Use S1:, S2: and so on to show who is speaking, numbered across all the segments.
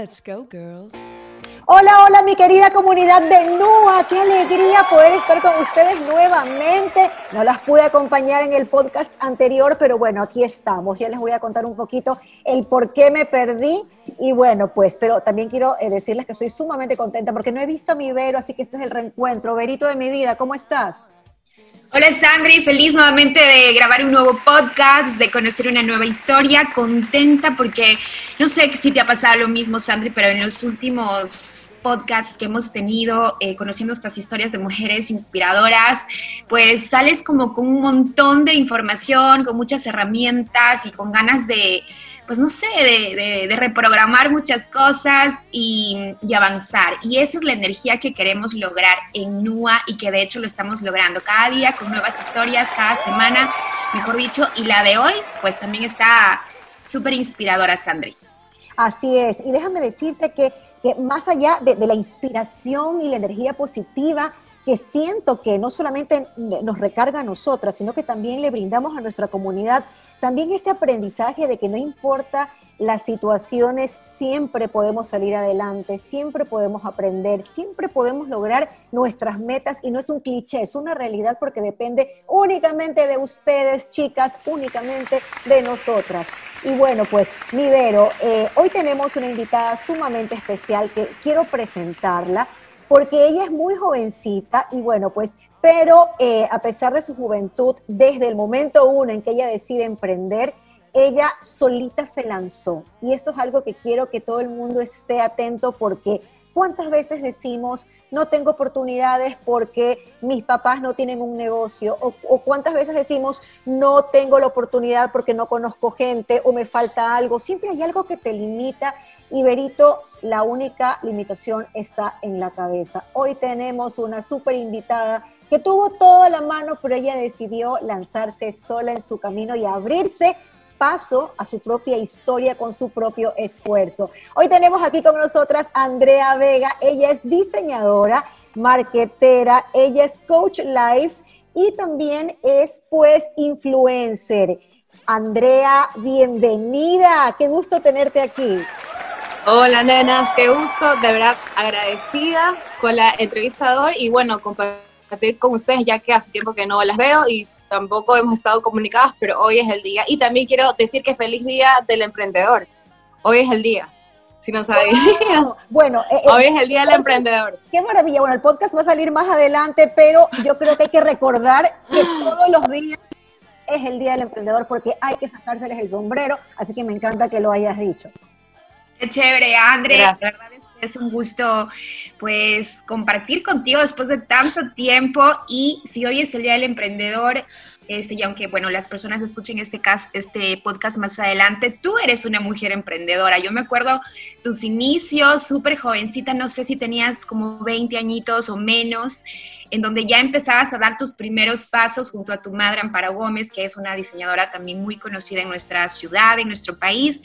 S1: Let's go, girls.
S2: Hola, hola mi querida comunidad de NUA, qué alegría poder estar con ustedes nuevamente. No las pude acompañar en el podcast anterior, pero bueno, aquí estamos. Ya les voy a contar un poquito el por qué me perdí. Y bueno, pues, pero también quiero eh, decirles que estoy sumamente contenta porque no he visto a mi Vero, así que este es el reencuentro. Verito de mi vida, ¿cómo estás?
S3: Hola Sandri, feliz nuevamente de grabar un nuevo podcast, de conocer una nueva historia, contenta porque no sé si te ha pasado lo mismo Sandri, pero en los últimos podcasts que hemos tenido, eh, conociendo estas historias de mujeres inspiradoras, pues sales como con un montón de información, con muchas herramientas y con ganas de pues no sé, de, reprogramar muchas cosas y, avanzar. Y esa es la energía que queremos lograr en NUA y que de hecho lo estamos logrando cada día con nuevas historias, cada semana, mejor dicho. Y la de hoy, pues también está súper inspiradora, Sandri.
S2: Así es. Y déjame decirte que, más allá de, de la inspiración y la energía positiva, que siento que no solamente nos recarga a nosotras, sino que también le brindamos a nuestra comunidad también este aprendizaje de que no importa las situaciones, siempre podemos salir adelante, siempre podemos aprender, siempre podemos lograr nuestras metas y no es un cliché, es una realidad porque depende únicamente de ustedes, chicas, únicamente de nosotras. Y bueno, pues Nivero, eh, hoy tenemos una invitada sumamente especial que quiero presentarla porque ella es muy jovencita y bueno, pues pero eh, a pesar de su juventud, desde el momento uno en que ella decide emprender, ella solita se lanzó. Y esto es algo que quiero que todo el mundo esté atento porque ¿cuántas veces decimos no tengo oportunidades porque mis papás no tienen un negocio? O, o, cuántas veces decimos no tengo la oportunidad porque no conozco gente o me falta algo? Siempre hay algo que te limita. Y Berito, la única limitación está en la cabeza. Hoy tenemos una súper invitada que tuvo toda la mano, pero ella decidió lanzarse sola en su camino y abrirse paso a su propia historia con su propio esfuerzo. Hoy tenemos aquí con nosotras Andrea Vega, ella es diseñadora, marketera, ella es coach life y también es pues influencer. Andrea, bienvenida, qué gusto tenerte aquí.
S4: Hola nenas, qué gusto, de verdad agradecida con la entrevista de hoy y bueno, compartir con ustedes ya que hace tiempo que no las veo y tampoco hemos estado comunicadas, pero hoy es el día. Y también quiero decir que feliz día del emprendedor. Hoy es el día, si no sabían.
S2: Bueno,
S4: eh, eh, hoy es el día del emprendedor.
S2: Qué maravilla. Bueno, el podcast va a salir más adelante, pero yo creo que hay que recordar que todos los días es el día del emprendedor porque hay que sacárseles el sombrero, así que me encanta que lo hayas dicho.
S3: Qué chévere, Andrés. Es un gusto pues compartir contigo después de tanto tiempo y si hoy es el Día del Emprendedor, este, y aunque bueno, las personas escuchen este, este podcast más adelante, tú eres una mujer emprendedora. Yo me acuerdo tus inicios, súper jovencita, no sé si tenías como 20 añitos o menos en donde ya empezabas a dar tus primeros pasos junto a tu madre Amparo Gómez, que es una diseñadora también muy conocida en nuestra ciudad, en nuestro país.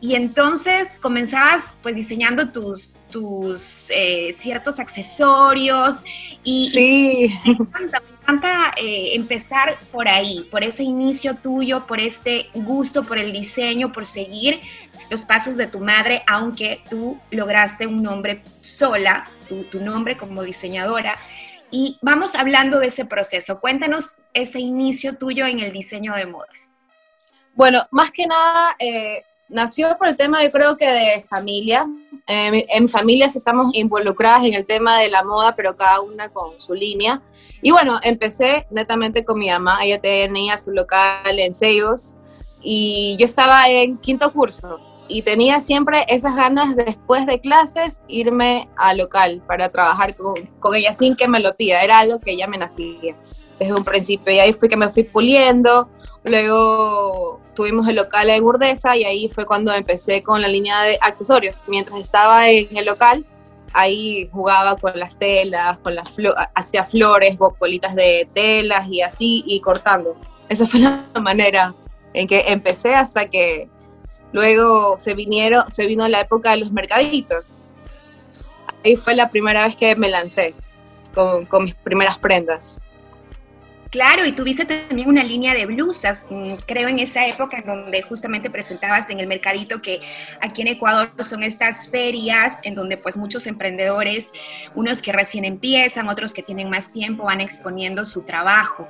S3: Y entonces comenzabas pues diseñando tus, tus eh, ciertos accesorios y,
S4: sí.
S3: me encanta, eh, empezar por ahí, por ese inicio tuyo, por este gusto por el diseño, por seguir los pasos de tu madre, aunque tú lograste un nombre sola, tu, tu nombre como diseñadora. Y vamos hablando de ese proceso. Cuéntanos ese inicio tuyo en el diseño de modas.
S4: Bueno, más que nada, eh, nació por el tema, yo creo que de familia. Eh, en familias estamos involucradas en el tema de la moda, pero cada una con su línea. Y bueno, empecé netamente con mi mamá. Ella tenía su local en Seibos y yo estaba en quinto curso y tenía siempre esas ganas de, después de clases irme al local para trabajar con, ella sin que me lo pida, era algo que ella me nacía desde un principio y ahí fue que me fui puliendo, luego tuvimos el local en Urdesa y ahí fue cuando empecé con la línea de accesorios, mientras estaba en el local ahí jugaba con las telas, con las hacía flores, bolitas de telas y así, y cortando. Esa fue la manera en que empecé hasta que Luego se vinieron, se vino la época de los mercaditos. Ahí fue la primera vez que me lancé con, mis primeras prendas.
S3: Claro, y tuviste también una línea de blusas, mm, creo en esa época en donde justamente presentabas en el mercadito que aquí en Ecuador son estas ferias en donde pues muchos emprendedores, unos que recién empiezan, otros que tienen más tiempo, van exponiendo su trabajo.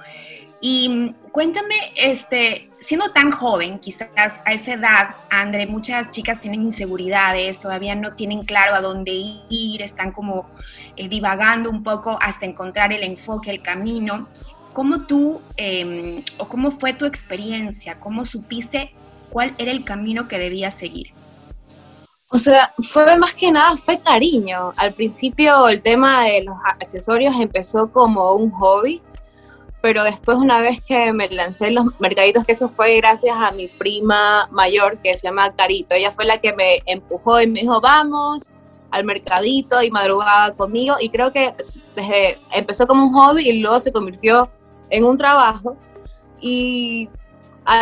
S3: Y cuéntame, este, siendo tan joven, quizás a esa edad, André, muchas chicas tienen inseguridades, todavía no tienen claro a dónde ir, están como eh, divagando un poco hasta encontrar el enfoque, el camino. ¿Cómo tú, em, o cómo fue tu experiencia? ¿Cómo supiste cuál era el camino que debías seguir?
S4: O sea, fue más que nada, fue cariño. Al principio el tema de los accesorios empezó como un hobby, pero después una vez que me lancé los mercaditos, que eso fue gracias a mi prima mayor que se llama Carito, ella fue la que me empujó y me dijo, vamos al mercadito y madrugaba conmigo y creo que desde empezó como un hobby y luego se convirtió en un trabajo y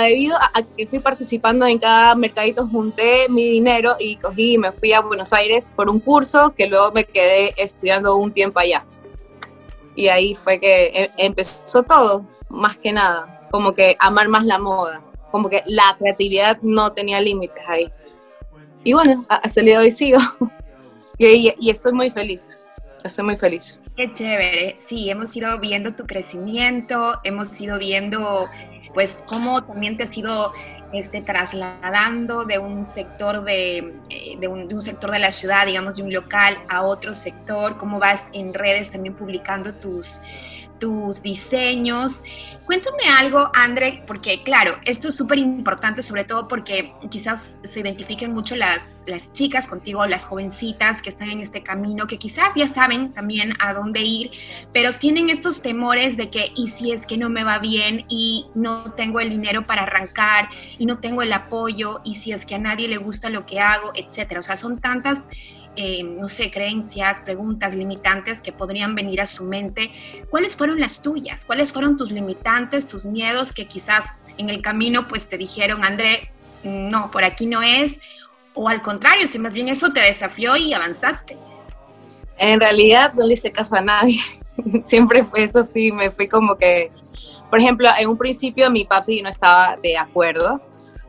S4: debido a que fui participando en cada mercadito, junté mi dinero y cogí y me fui a Buenos Aires por un curso que luego me quedé estudiando un tiempo allá. Y ahí fue que e, empezó todo, más que nada, como que amar más la moda, como que la creatividad no tenía límites ahí. Y bueno, hasta el día de hoy sigo. y, y estoy muy feliz, estoy muy feliz.
S3: Qué chévere. Sí, hemos ido viendo tu crecimiento, hemos ido viendo pues cómo también te has ido este, trasladando de un sector de, eh, de, un, de, un, sector de la ciudad, digamos, de un local a otro sector, cómo vas en redes también publicando tus, tus diseños. Cuéntame algo, André, porque claro, esto es súper importante, sobre todo porque quizás se identifiquen mucho las, las chicas contigo, las jovencitas que están en este camino, que quizás ya saben también a dónde ir, pero tienen estos temores de que, y si es que no me va bien y no tengo el dinero para arrancar y no tengo el apoyo, y si es que a nadie le gusta lo que hago, etcétera. O sea, son tantas eh, no sé, creencias, preguntas limitantes que podrían venir a su mente. ¿Cuáles fueron las tuyas? ¿Cuáles fueron tus limitantes, tus miedos que quizás en el camino pues te dijeron, André, no, por aquí no es? O al contrario, si más bien eso te desafió y avanzaste.
S4: En realidad no le hice caso a nadie. Siempre fue eso, sí, me fui como que, por ejemplo, en un principio mi papi no estaba de acuerdo,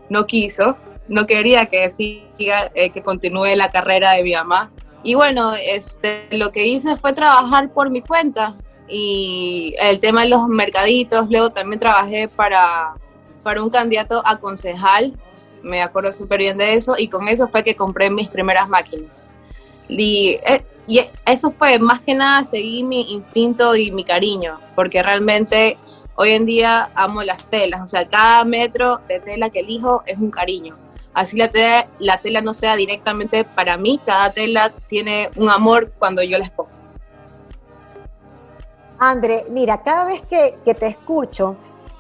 S4: no quiso, no quería que siga, eh, que continúe la carrera de mi mamá. Y bueno, este, lo que hice fue trabajar por mi cuenta y el tema de los mercaditos, luego también trabajé para, para un candidato a concejal, me acuerdo súper bien de eso, y con eso fue que compré mis primeras máquinas. Y, eh, y eso fue, más que nada, seguí mi instinto y mi cariño, porque realmente hoy en día amo las telas, o sea, cada metro de tela que elijo es un cariño así la tela, la tela no sea directamente para mí, cada tela tiene un amor cuando yo la escojo.
S2: André, mira, cada vez que, que te escucho,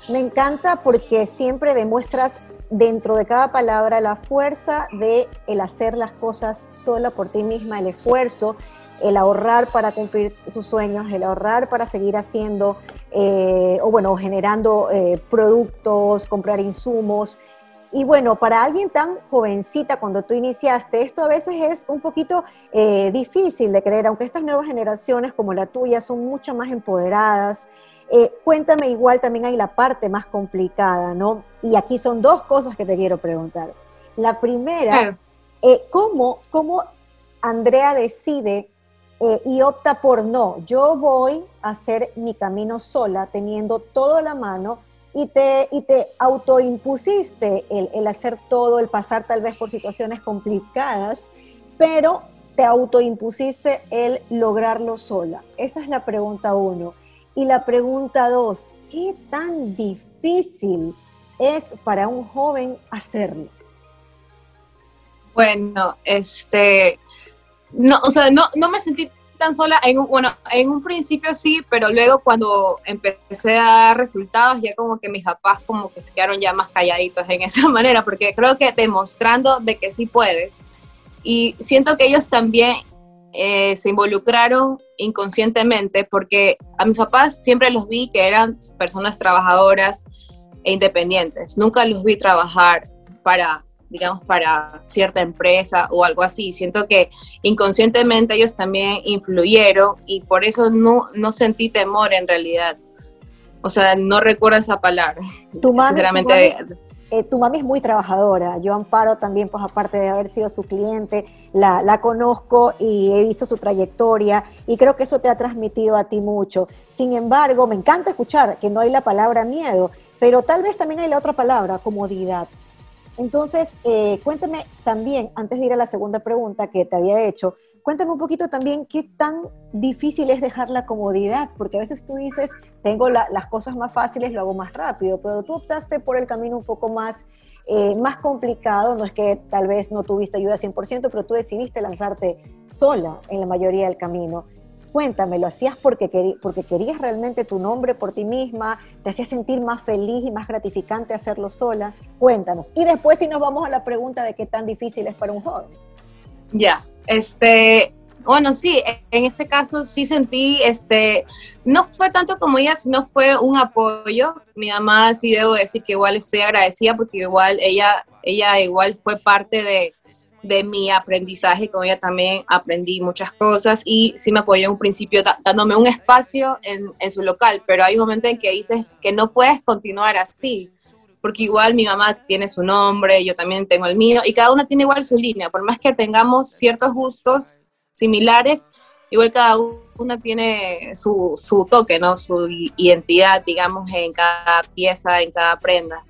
S2: me encanta porque siempre demuestras dentro de cada palabra la fuerza de el hacer las cosas sola por ti misma, el esfuerzo, el ahorrar para cumplir tus sueños, el ahorrar para seguir haciendo eh, o bueno, generando eh, productos, comprar insumos, y bueno, para alguien tan jovencita cuando tú iniciaste, esto a veces es un poquito eh, difícil de creer, aunque estas nuevas generaciones como la tuya son mucho más empoderadas. Eh, cuéntame igual, también hay la parte más complicada, ¿no? Y aquí son dos cosas que te quiero preguntar. La primera, eh, ¿cómo, ¿cómo Andrea decide y opta por no, yo voy a hacer mi camino sola, teniendo todo a la mano, y te, y te autoimpusiste el, el hacer todo, el pasar tal vez por situaciones complicadas, pero te autoimpusiste el lograrlo sola. Esa es la pregunta uno. Y la pregunta dos, ¿qué tan difícil es para un joven hacerlo?
S4: Bueno, este, no, o sea, no, no me sentí tan sola, en un, bueno, en un principio sí, pero luego cuando empecé a dar resultados, ya como que mis papás como que se quedaron ya más calladitos en esa manera, porque creo que demostrando de que sí puedes. Y siento que ellos también eh, se involucraron inconscientemente, porque a mis papás siempre los vi que eran personas trabajadoras e independientes. Nunca los vi trabajar para digamos, para cierta empresa o algo así. Siento que inconscientemente ellos también influyeron y por eso no, no sentí temor en realidad. O sea, no recuerdo esa palabra.
S2: Tu mami, sinceramente. Eh, tu mami, es muy trabajadora. Yo Amparo también, pues aparte de haber sido su cliente, la, la, conozco y he visto su trayectoria y creo que eso te ha transmitido a ti mucho. Sin embargo, me encanta escuchar que no hay la palabra miedo, pero tal vez también hay la otra palabra, comodidad. Entonces, eh, cuéntame también, antes de ir a la segunda pregunta que te había hecho, cuéntame un poquito también qué tan difícil es dejar la comodidad, porque a veces tú dices, tengo las cosas más fáciles, lo hago más rápido, pero tú optaste por el camino un poco más, eh, más complicado, no es que tal vez no tuviste ayuda 100%, pero tú decidiste lanzarte sola en la mayoría del camino. Cuéntame, ¿lo hacías porque, porque querías realmente tu nombre por ti misma? ¿Te hacía sentir más feliz y más gratificante hacerlo sola? Cuéntanos. Y después si nos vamos a la pregunta de qué tan difícil es para un joven.
S4: Ya, este, bueno, sí, en este caso sí sentí, este, no fue tanto como ella, sino fue un apoyo. Mi mamá sí debo decir que igual estoy agradecida porque igual ella, ella igual fue parte de, de mi aprendizaje, con ella también aprendí muchas cosas y sí me apoyó en un principio dándome un espacio en, en, su local, pero hay un momento en que dices que no puedes continuar así, porque igual mi mamá tiene su nombre, yo también tengo el mío y cada una tiene igual su línea, por más que tengamos ciertos gustos similares, igual cada una tiene su, su toque, ¿no? Su identidad, digamos, en cada pieza, en cada prenda.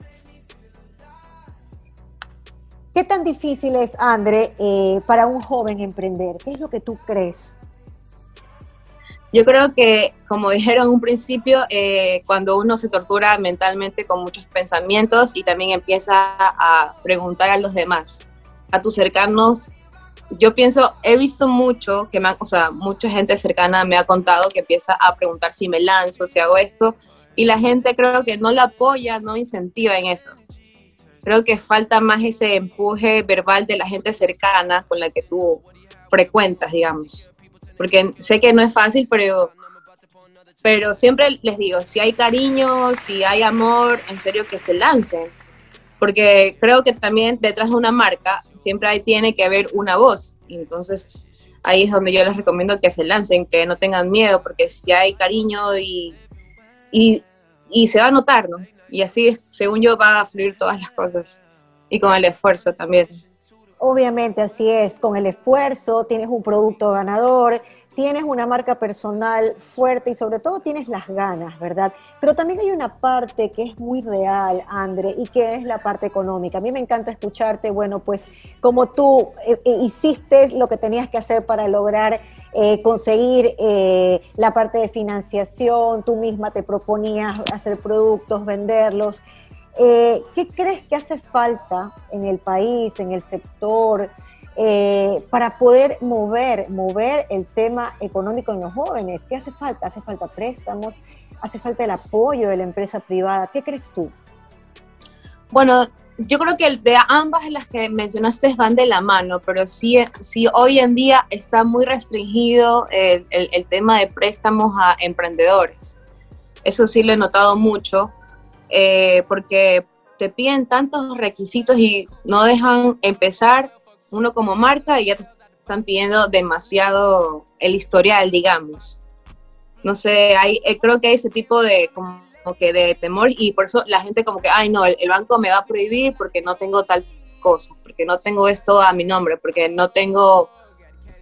S2: ¿Qué tan difícil es, André, eh, para un joven emprender? ¿Qué es lo que tú crees?
S4: Yo creo que, como dijeron en un principio, eh, cuando uno se tortura mentalmente con muchos pensamientos y también empieza a preguntar a los demás, a tus cercanos, yo pienso, he visto mucho, que me, o sea, mucha gente cercana me ha contado que empieza a preguntar si me lanzo, si hago esto, y la gente creo que no la apoya, no incentiva en eso creo que falta más ese empuje verbal de la gente cercana con la que tú frecuentas, digamos. Porque sé que no es fácil, pero, pero siempre les digo, si hay cariño, si hay amor, en serio que se lancen. Porque creo que también detrás de una marca siempre hay, tiene que haber una voz. entonces ahí es donde yo les recomiendo que se lancen, que no tengan miedo, porque si hay cariño y, y se va a notar, ¿no? Y así, según yo, va a fluir todas las cosas. Y con el esfuerzo también.
S2: Obviamente, así es. Con el esfuerzo tienes un producto ganador, tienes una marca personal fuerte y sobre todo tienes las ganas, ¿verdad? Pero también hay una parte que es muy real, André, y que es la parte económica. A mí me encanta escucharte, bueno, pues como tú eh, eh, hiciste lo que tenías que hacer para lograr eh, conseguir eh, la parte de financiación, tú misma te proponías hacer productos, venderlos. Eh, ¿Qué crees que hace falta en el país, en el sector, para poder mover, mover el tema económico en los jóvenes? ¿Qué hace falta? ¿Hace falta préstamos? ¿Hace falta el apoyo de la empresa privada? ¿Qué crees tú?
S4: Bueno, yo creo que de ambas las que mencionaste van de la mano, pero sí, sí hoy en día está muy restringido el, el, tema de préstamos a emprendedores. Eso sí lo he notado mucho, eh, porque te piden tantos requisitos y no dejan empezar uno como marca y ya te están pidiendo demasiado el historial, digamos. No sé, hay, eh, creo que hay ese tipo de como que de temor y por eso la gente como que, ay no, el, banco me va a prohibir porque no tengo tal cosa, porque no tengo esto a mi nombre, porque no tengo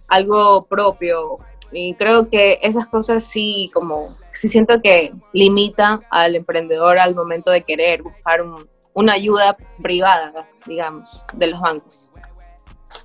S4: algo propio. Y creo que esas cosas sí, como, sí siento que limitan al emprendedor al momento de querer buscar una ayuda privada, digamos, de los bancos.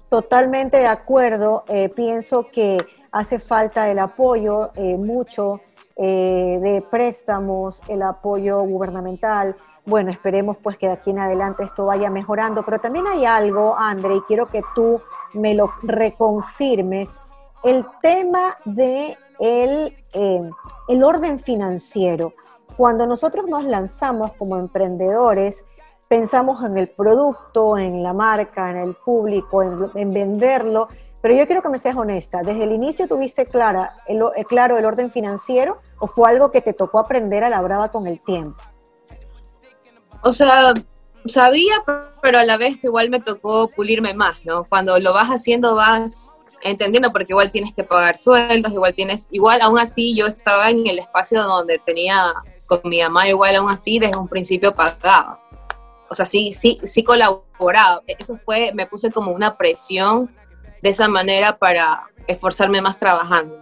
S2: Totalmente de acuerdo. Eh, pienso que hace falta el apoyo eh, mucho eh, de préstamos, el apoyo gubernamental. Bueno, esperemos pues que de aquí en adelante esto vaya mejorando, pero también hay algo, André, y quiero que tú me lo reconfirmes, el tema de el, eh, el orden financiero. Cuando nosotros nos lanzamos como emprendedores, pensamos en el producto, en la marca, en el público, en venderlo, pero yo quiero que me seas honesta. ¿Desde el inicio tuviste clara el, eh, claro el orden financiero o fue algo que te tocó aprender a la brava con el tiempo?
S4: O sea, sabía, pero a la vez igual me tocó pulirme más, ¿no? Cuando lo vas haciendo vas entendiendo porque igual tienes que pagar sueldos, igual tienes, igual aún así yo estaba en el espacio donde tenía con mi mamá igual aún así desde un principio pagaba. O sea, sí, sí, sí colaboraba. Eso fue, me puse como una presión de esa manera para esforzarme más trabajando,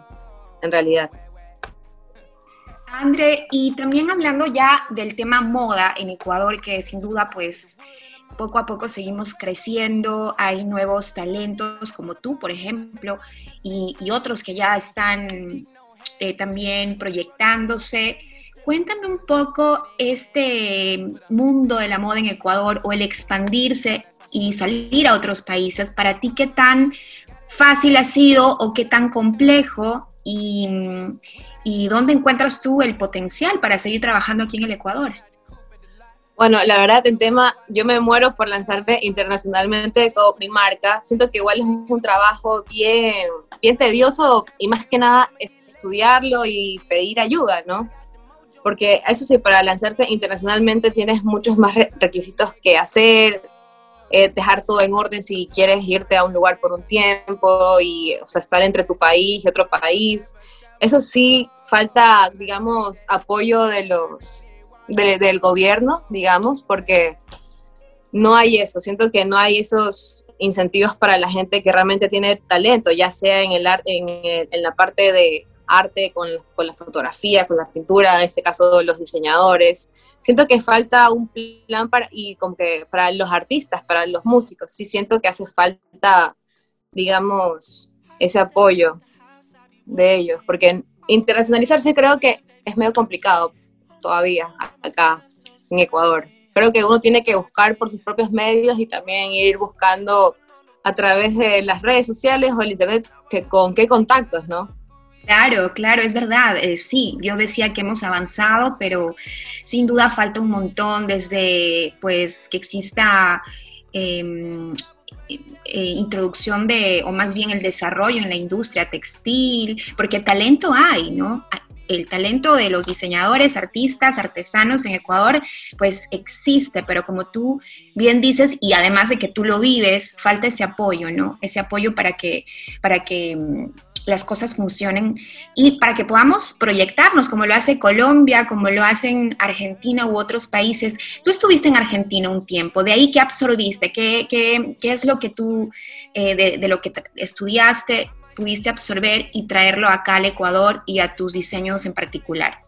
S4: en realidad.
S3: André, y también hablando ya del tema moda en Ecuador, que sin duda pues poco a poco seguimos creciendo, hay nuevos talentos como tú, por ejemplo, y, otros que ya están eh, también proyectándose. Cuéntame un poco este mundo de la moda en Ecuador o el expandirse y salir a otros países. Para ti, ¿qué tan fácil ha sido o qué tan complejo y, y dónde encuentras tú el potencial para seguir trabajando aquí en el Ecuador?
S4: Bueno, la verdad, en tema, yo me muero por lanzarme internacionalmente con mi marca. Siento que igual es un trabajo bien, bien tedioso y más que nada estudiarlo y pedir ayuda, ¿no? Porque eso sí, para lanzarse internacionalmente tienes muchos más requisitos que hacer, eh, dejar todo en orden si quieres irte a un lugar por un tiempo y, o sea, estar entre tu país y otro país. Eso sí, falta, digamos, apoyo de los del gobierno, digamos, porque no hay eso, siento que no hay esos incentivos para la gente que realmente tiene talento, ya sea en, el, en, en la parte de arte, con, con, la fotografía, con la pintura, en este caso los diseñadores. Siento que falta un plan para, y como que para los artistas, para los músicos, sí siento que hace falta, digamos, ese apoyo de ellos, porque internacionalizarse creo que es medio complicado, todavía acá en Ecuador. Creo que uno tiene que buscar por sus propios medios y también ir buscando a través de las redes sociales o el internet que, con qué contactos, ¿no?
S3: Claro, claro, es verdad. Eh, sí, yo decía que hemos avanzado, pero sin duda falta un montón desde pues que exista em, eh, introducción de, o más bien el desarrollo en la industria textil, porque talento hay, ¿no? El talento de los diseñadores, artistas, artesanos en Ecuador, pues existe, pero como tú bien dices, y además de que tú lo vives, falta ese apoyo, ¿no? Ese apoyo para que, para que mm, las cosas funcionen y para que podamos proyectarnos como lo hace Colombia, como lo hacen Argentina u otros países. Tú estuviste en Argentina un tiempo, de ahí qué absorbiste, qué, qué, qué es lo que tú, eh, de, de, lo que estudiaste, pudiste absorber y traerlo acá al Ecuador y a tus diseños en particular?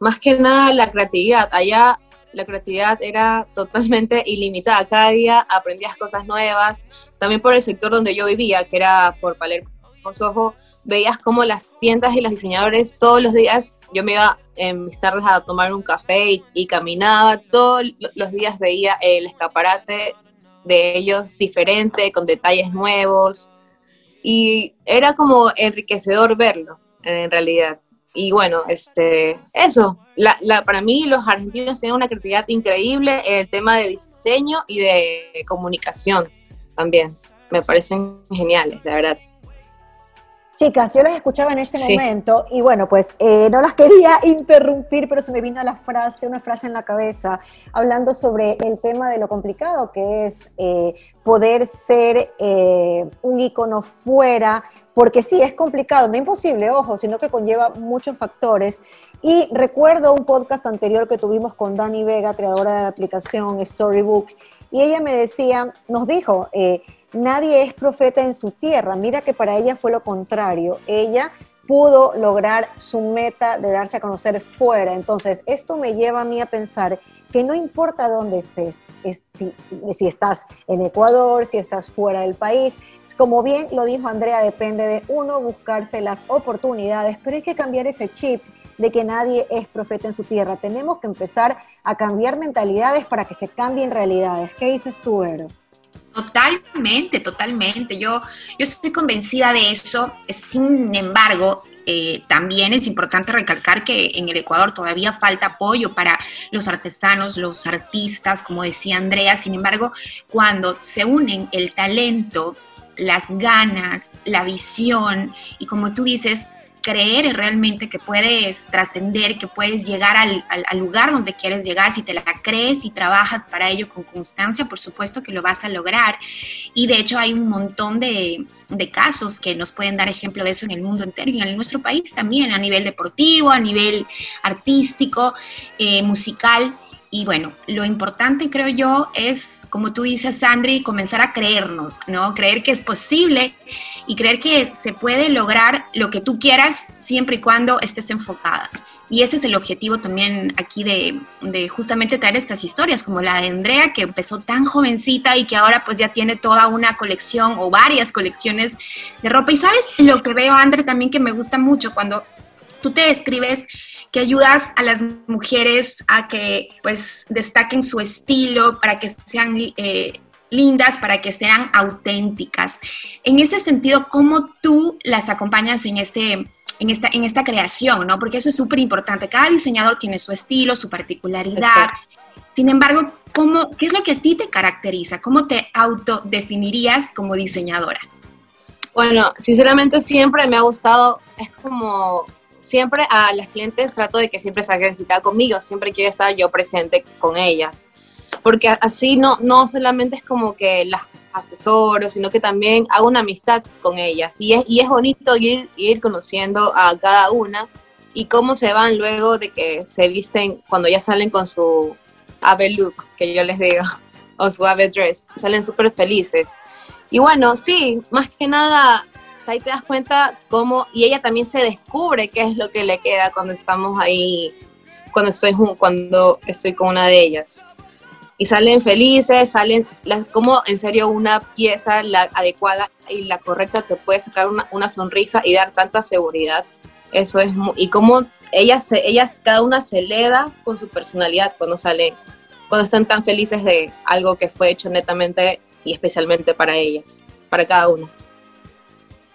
S4: Más que nada la creatividad. Allá la creatividad era totalmente ilimitada. Cada día aprendías cosas nuevas. También por el sector donde yo vivía, que era por Palermo Sojo, veías como las tiendas y los diseñadores todos los días, yo me iba en mis tardes a tomar un café y, y caminaba, todos los días veía el escaparate de ellos diferente, con detalles nuevos, y era como enriquecedor verlo, en realidad. Y bueno, este, eso, la, la, para mí los argentinos tienen una creatividad increíble en el tema de diseño y de comunicación también. Me parecen geniales, la verdad.
S2: Chicas, yo las escuchaba en este momento y bueno, pues eh, no las quería interrumpir, pero se me vino la frase, una frase en la cabeza, hablando sobre el tema de lo complicado que es eh, poder ser eh, un icono fuera, porque sí, es complicado, no imposible, ojo, sino que conlleva muchos factores. Y recuerdo un podcast anterior que tuvimos con Dani Vega, creadora de la aplicación Storybook, y ella me decía, nos dijo, nadie es profeta en su tierra. Mira que para ella fue lo contrario. Ella pudo lograr su meta de darse a conocer fuera. Entonces, esto me lleva a mí a pensar que no importa dónde estés, si, estás en Ecuador, si estás fuera del país, como bien lo dijo Andrea, depende de uno buscarse las oportunidades, pero hay que cambiar ese chip de que nadie es profeta en su tierra. Tenemos que empezar a cambiar mentalidades para que se cambien realidades. ¿Qué dices tú?
S3: Totalmente, totalmente. Yo, yo estoy convencida de eso. Sin embargo, eh, también es importante recalcar que en el Ecuador todavía falta apoyo para los artesanos, los artistas, como decía Andrea. Sin embargo, cuando se unen el talento, las ganas, la visión y como tú dices, creer realmente que puedes trascender, que puedes llegar al, al, lugar donde quieres llegar, si te la crees y trabajas para ello con constancia, por supuesto que lo vas a lograr. Y de hecho hay un montón de, casos que nos pueden dar ejemplo de eso en el mundo entero y en nuestro país también, a nivel deportivo, a nivel artístico, eh, musical. Y bueno, lo importante creo yo es, como tú dices, Sandri, comenzar a creernos, ¿no? Creer que es posible y creer que se puede lograr lo que tú quieras siempre y cuando estés enfocada. Y ese es el objetivo también aquí de, justamente traer estas historias, como la de Andrea, que empezó tan jovencita y que ahora pues ya tiene toda una colección o varias colecciones de ropa. Y sabes lo que veo, Andre, también que me gusta mucho cuando tú te describes que ayudas a las mujeres a que pues destaquen su estilo, para que sean eh, lindas, para que sean auténticas. En ese sentido, ¿cómo tú las acompañas en este... En esta, en esta creación, ¿no? Porque eso es súper importante. Cada diseñador tiene su estilo, su particularidad. Sin embargo, ¿cómo, ¿qué es lo que a ti te caracteriza? ¿Cómo te autodefinirías como diseñadora?
S4: Bueno, sinceramente siempre me ha gustado, es como siempre a las clientes trato de que siempre salgan cita conmigo, siempre quiero estar yo presente con ellas, porque así no, no solamente es como que las asesoro, sino que también hago una amistad con ellas. Y es, y es bonito ir, ir conociendo a cada una y cómo se van luego de que se visten cuando ya salen con su ave look, que yo les digo, o su ave dress, salen súper felices. Y bueno, sí, más que nada ahí te das cuenta cómo, y ella también se descubre qué es lo que le queda cuando estamos ahí, cuando estoy, cuando estoy con una de ellas. Y salen felices, salen, como en serio una pieza la adecuada y la correcta te puede sacar una, una sonrisa y dar tanta seguridad. Eso es, y cómo ellas, ellas, cada una se eleva con su personalidad cuando salen, cuando están tan felices de algo que fue hecho netamente y especialmente para ellas, para cada una.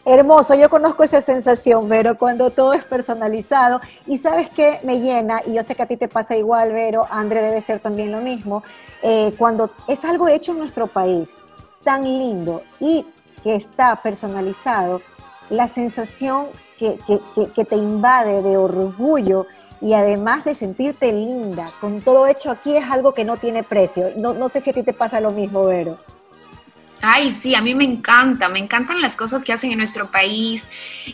S2: Hermoso, yo conozco esa sensación, Vero, cuando todo es personalizado. Y sabes qué me llena, y yo sé que a ti te pasa igual, Vero, André debe ser también lo mismo, eh, cuando es algo hecho en nuestro país, tan lindo y que está personalizado, la sensación que, que te invade de orgullo y además de sentirte linda con todo hecho aquí es algo que no tiene precio. No, no sé si a ti te pasa lo mismo, Vero.
S3: Ay, sí, a mí me encanta, me encantan las cosas que hacen en nuestro país.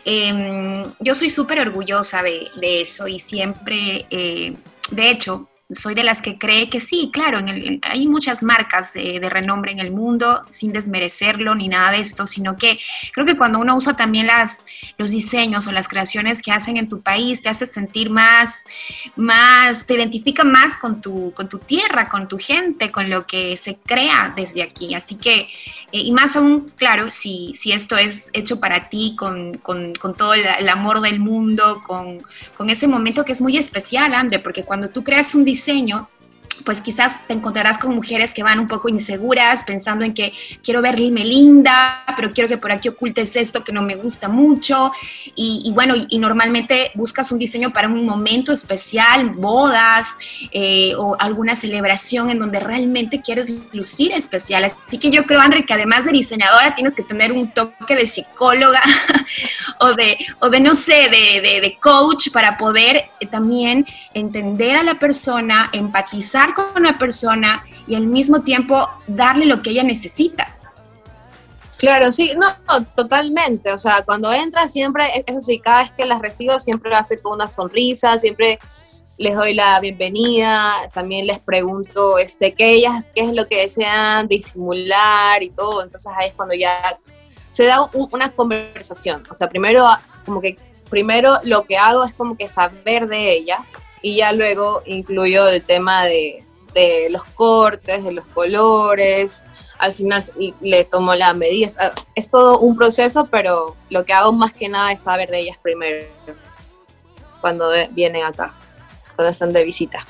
S3: Em, yo soy súper orgullosa de, eso y siempre, eh, de hecho, soy de las que cree que sí, claro, hay muchas marcas de, renombre en el mundo, sin desmerecerlo ni nada de esto, sino que creo que cuando uno usa también las, los diseños o las creaciones que hacen en tu país, te hace sentir más, más, te identifica más con tu, con tu tierra, con tu gente, con lo que se crea desde aquí. Así que, eh, y más aún, claro, si, si esto es hecho para ti, con, con, con todo el, amor del mundo, con, con ese momento que es muy especial, André, porque cuando tú creas un diseño, diseño pues quizás te encontrarás con mujeres que van un poco inseguras, pensando en que quiero verme linda, pero quiero que por aquí ocultes esto que no me gusta mucho. Y, bueno, y, normalmente buscas un diseño para un momento especial, bodas eh, o alguna celebración en donde realmente quieres lucir especial. Así que yo creo, André, que además de diseñadora tienes que tener un toque de psicóloga o, de, o de, no sé, de, de coach para poder también entender a la persona, empatizar con una persona y al mismo tiempo darle lo que ella necesita.
S4: Claro, sí, no, totalmente. O sea, cuando entra siempre, eso sí, cada vez que las recibo siempre lo hace con una sonrisa, siempre les doy la bienvenida, también les pregunto este, qué ellas, qué es lo que desean disimular y todo. Entonces ahí es cuando ya se da una conversación. O sea, primero, como que, primero lo que hago es como que saber de ella y ya luego incluyo el tema de, los cortes, de los colores, al final le tomo las medidas. Es todo un proceso, pero lo que hago más que nada es saber de ellas primero, cuando vienen acá, cuando están de visita.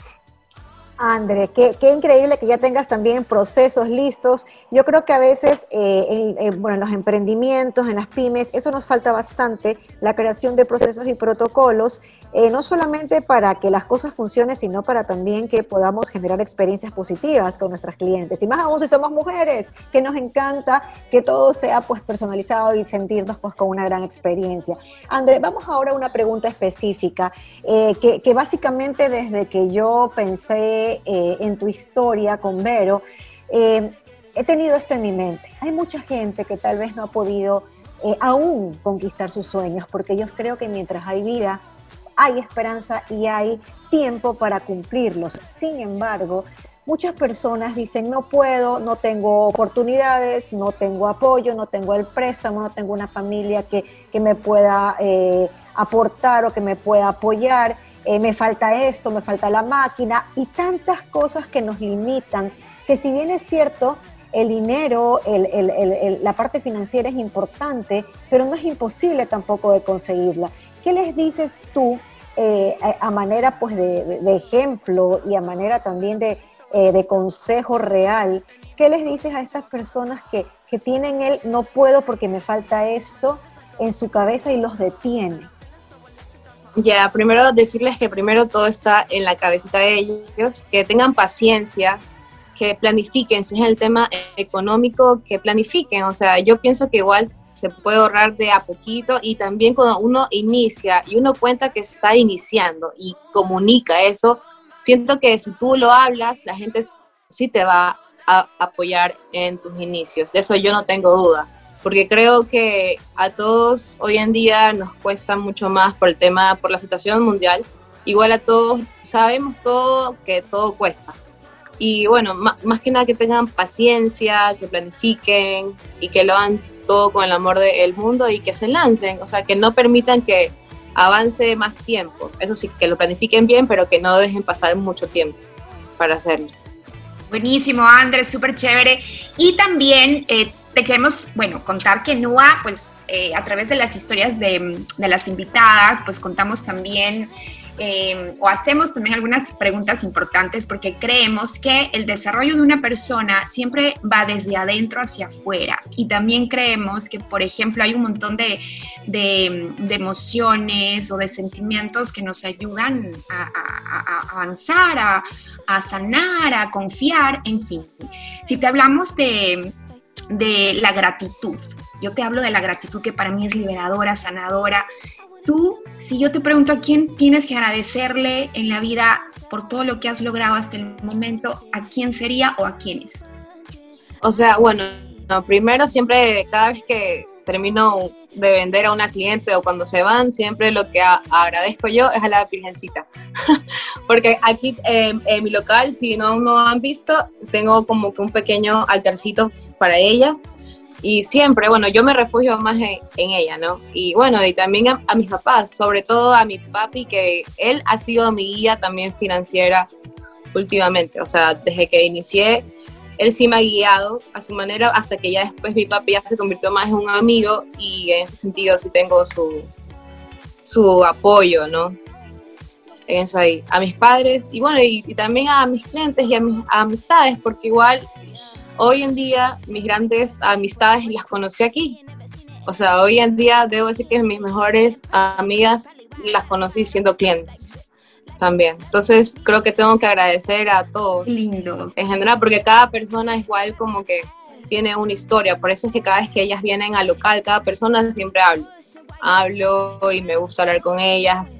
S2: André, qué, qué, increíble que ya tengas también procesos listos. Yo creo que a veces, eh, en, bueno, en los emprendimientos, en las pymes, eso nos falta bastante, la creación de procesos y protocolos, eh, no solamente para que las cosas funcionen, sino para también que podamos generar experiencias positivas con nuestras clientes. Y más aún si somos mujeres, que nos encanta que todo sea pues personalizado y sentirnos pues con una gran experiencia. André, vamos ahora a una pregunta específica, eh, que, básicamente desde que yo pensé eh, en tu historia con Vero, he tenido esto en mi mente. Hay mucha gente que tal vez no ha podido aún conquistar sus sueños, porque yo creo que mientras hay vida, hay esperanza y hay tiempo para cumplirlos. Sin embargo, muchas personas dicen, no puedo, no tengo oportunidades, no tengo apoyo, no tengo el préstamo, no tengo una familia que, que me pueda aportar o que me pueda apoyar. Eh, me falta esto, me falta la máquina y tantas cosas que nos limitan, que si bien es cierto, el dinero, la parte financiera es importante, pero no es imposible tampoco de conseguirla. ¿Qué les dices tú eh, a, manera pues de, ejemplo y a manera también de, eh, de, consejo real? ¿Qué les dices a estas personas que, que tienen el no puedo porque me falta esto en su cabeza y los detiene?
S4: Ya, primero decirles que primero todo está en la cabecita de ellos, que tengan paciencia, que planifiquen, si es el tema económico, que planifiquen. O sea, yo pienso que igual se puede ahorrar de a poquito y también cuando uno inicia y uno cuenta que está iniciando y comunica eso, siento que si tú lo hablas, la gente sí te va a apoyar en tus inicios. De eso yo no tengo duda porque creo que a todos hoy en día nos cuesta mucho más por el tema, por la situación mundial. Igual a todos sabemos todo que todo cuesta. Y bueno, más, que nada que tengan paciencia, que planifiquen y que lo hagan todo con el amor del mundo y que se lancen, o sea, que no permitan que avance más tiempo. Eso sí, que lo planifiquen bien, pero que no dejen pasar mucho tiempo para hacerlo.
S3: Buenísimo, Andrés, súper chévere. Y también eh, te queremos, bueno, contar que NUA, pues eh, a través de las historias de, las invitadas, pues contamos también eh, o hacemos también algunas preguntas importantes porque creemos que el desarrollo de una persona siempre va desde adentro hacia afuera y también creemos que, por ejemplo, hay un montón de, emociones o de sentimientos que nos ayudan a, a avanzar, a, a sanar, a confiar, en fin. Si te hablamos de de la gratitud. Yo te hablo de la gratitud que para mí es liberadora, sanadora. Tú, si yo te pregunto a quién tienes que agradecerle en la vida por todo lo que has logrado hasta el momento, ¿a quién sería o a quiénes?
S4: O sea, bueno, primero siempre, cada vez que termino de vender a una cliente o cuando se van, siempre lo que agradezco yo es a la Virgencita. Porque aquí en mi local, si no, no han visto, tengo como que un pequeño altarcito para ella. Y siempre, bueno, yo me refugio más en, ella, ¿no? Y bueno, y también a, a, mis papás, sobre todo a mi papi, que él ha sido mi guía también financiera últimamente. O sea, desde que inicié él sí me ha guiado a su manera hasta que ya después mi papi ya se convirtió más en un amigo y en ese sentido sí tengo su, su apoyo, ¿no? En eso ahí. A mis padres y bueno, y, también a mis clientes y a mis amistades, porque igual hoy en día mis grandes amistades las conocí aquí. O sea, hoy en día debo decir que mis mejores amigas las conocí siendo clientes también. Entonces creo que tengo que agradecer a todos.
S3: Lindo.
S4: En general, porque cada persona es igual como que tiene una historia. Por eso es que cada vez que ellas vienen al local, cada persona siempre hablo. Hablo y me gusta hablar con ellas,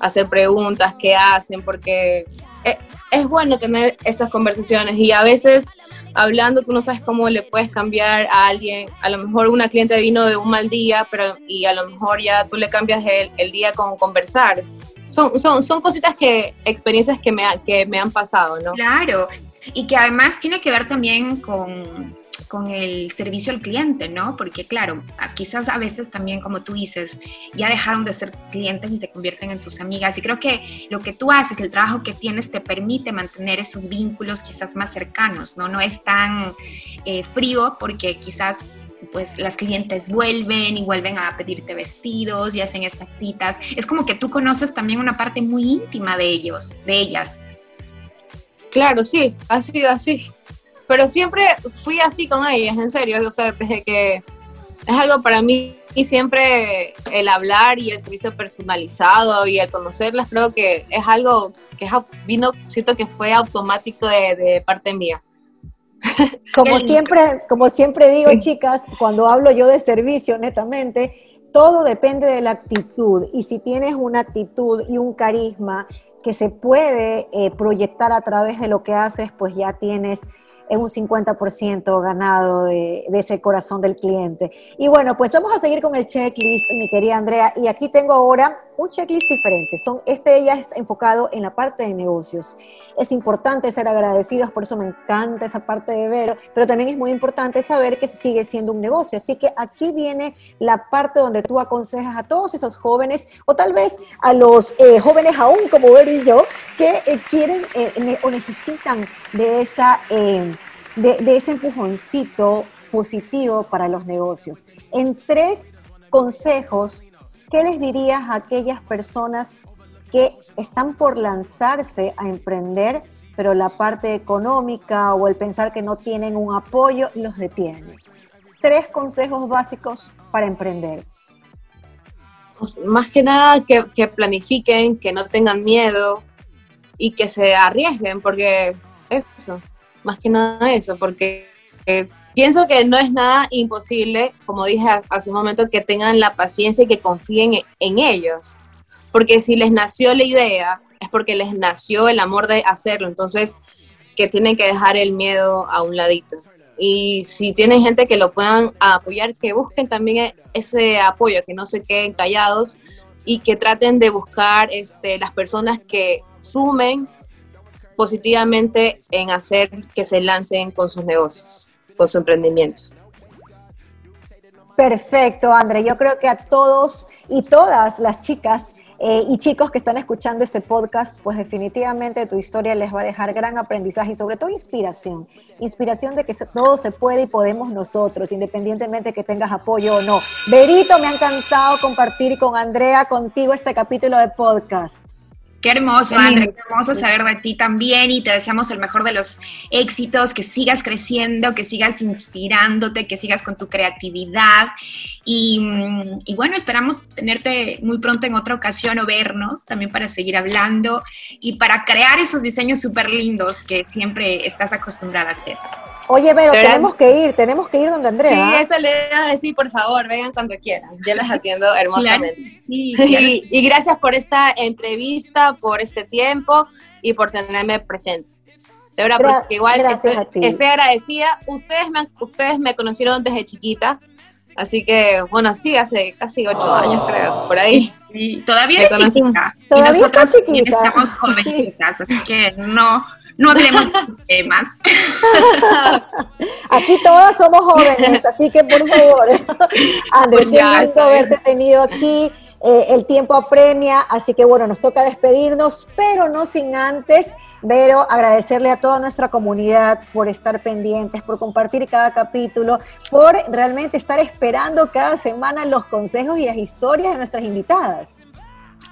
S4: hacer preguntas, qué hacen, porque es, es bueno tener esas conversaciones y a veces hablando tú no sabes cómo le puedes cambiar a alguien. A lo mejor una cliente vino de un mal día, pero y a lo mejor ya tú le cambias el, día con conversar son, son, son cositas que, experiencias que me, que me han pasado, ¿no?
S3: Claro, y que además tiene que ver también con, con el servicio al cliente, ¿no? Porque claro, quizás a veces también, como tú dices, ya dejaron de ser clientes y se convierten en tus amigas. Y creo que lo que tú haces, el trabajo que tienes, te permite mantener esos vínculos quizás más cercanos, ¿no? No es tan eh, frío porque quizás pues las clientes vuelven y vuelven a pedirte vestidos y hacen estas citas. Es como que tú conoces también una parte muy íntima de ellos, de ellas.
S4: Claro, sí, ha sido así. Pero siempre fui así con ellas, en serio. O sea, desde que es algo para mí y siempre el hablar y el servicio personalizado y el conocerlas, creo que es algo que vino, siento que fue automático de, de parte mía.
S2: Como siempre, como siempre digo, chicas, cuando hablo yo de servicio, netamente, todo depende de la actitud. Y si tienes una actitud y un carisma que se puede eh, proyectar a través de lo que haces, pues ya tienes es un 50% ganado de, ese corazón del cliente. Y bueno, pues vamos a seguir con el checklist, mi querida Andrea. Y aquí tengo ahora un checklist diferente. Son, este ya es enfocado en la parte de negocios. Es importante ser agradecidos, por eso me encanta esa parte de ver, pero también es muy importante saber que sigue siendo un negocio. Así que aquí viene la parte donde tú aconsejas a todos esos jóvenes, o tal vez a los eh, jóvenes aún como Ver y yo, que eh, quieren eh, o necesitan de esa de, ese empujoncito positivo para los negocios. En tres consejos, ¿qué les dirías a aquellas personas que están por lanzarse a emprender, pero la parte económica o el pensar que no tienen un apoyo los detiene? Tres consejos básicos para emprender.
S4: Pues, más que nada que, que planifiquen, que no tengan miedo y que se arriesguen, porque eso, más que nada eso, porque eh, pienso que no es nada imposible, como dije hace un momento, que tengan la paciencia y que confíen en ellos. Porque si les nació la idea, es porque les nació el amor de hacerlo. Entonces, que tienen que dejar el miedo a un ladito. Y si tienen gente que lo puedan apoyar, que busquen también e-, ese apoyo, que no se queden callados y que traten de buscar este, las personas que sumen positivamente en hacer que se lancen con sus negocios, con su emprendimiento.
S2: Perfecto, André. Yo creo que a todos y todas las chicas eh, y chicos que están escuchando este podcast, pues definitivamente tu historia les va a dejar gran aprendizaje y sobre todo inspiración. Inspiración de que todo se puede y podemos nosotros, independientemente de que tengas apoyo o no. Berito, me ha encantado compartir con Andrea, contigo este capítulo de podcast.
S3: Qué hermoso, André, qué hermoso saber de ti también y te deseamos el mejor de los éxitos, que sigas creciendo, que sigas inspirándote, que sigas con tu creatividad. Y, mm, y, bueno, esperamos tenerte muy pronto en otra ocasión o vernos también para seguir hablando y para crear esos diseños súper lindos que siempre estás acostumbrada a hacer.
S2: Oye, pero tenemos que ir, tenemos que ir donde Andrea.
S4: Sí, eso le voy a decir, por favor, vengan cuando quieran. Yo les atiendo hermosamente. y, gracias por esta entrevista, por este tiempo y por tenerme presente. De verdad, porque igual estoy, agradecida. Ustedes me, ustedes me conocieron desde chiquita, así que, bueno, sí, hace casi ocho años creo, por ahí.
S3: todavía es chiquita.
S2: Todavía y nosotros chiquita.
S3: estamos jovencitas, así que no no hablemos de temas.
S2: Aquí todas somos jóvenes, así que por favor, Andrés, qué gusto haberte tenido aquí. Eh, el tiempo apremia, así que bueno, nos toca despedirnos, pero no sin antes, Vero, agradecerle a toda nuestra comunidad por estar pendientes, por compartir cada capítulo, por realmente estar esperando cada semana los consejos y las historias de nuestras invitadas.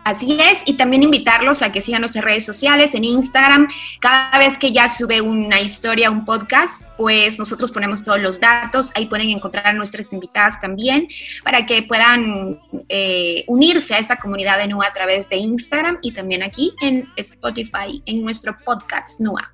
S3: Así es, y también invitarlos a que sigan nuestras redes sociales en Instagram. Cada vez que ya sube una historia, un podcast, pues nosotros ponemos todos los datos. Ahí pueden encontrar a nuestras invitadas también para que puedan eh, unirse a esta comunidad de NUA a través de Instagram y también aquí en Spotify, en nuestro podcast NUA.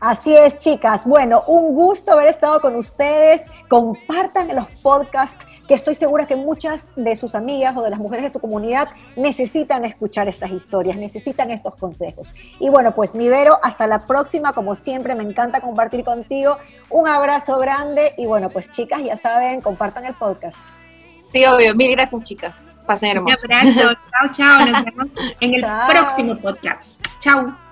S2: Así es, chicas. Bueno, un gusto haber estado con ustedes. Compartan los podcasts que estoy segura que muchas de sus amigas o de las mujeres de su comunidad necesitan escuchar estas historias, necesitan estos consejos. Y bueno, pues mi Vero, hasta la próxima, como siempre, me encanta compartir contigo. Un abrazo grande y bueno, pues chicas, ya saben, compartan el podcast.
S4: Sí, obvio. Mil gracias, chicas. Pasen hermoso.
S3: Un abrazo. chao, chao. Nos vemos en el próximo podcast. Chao.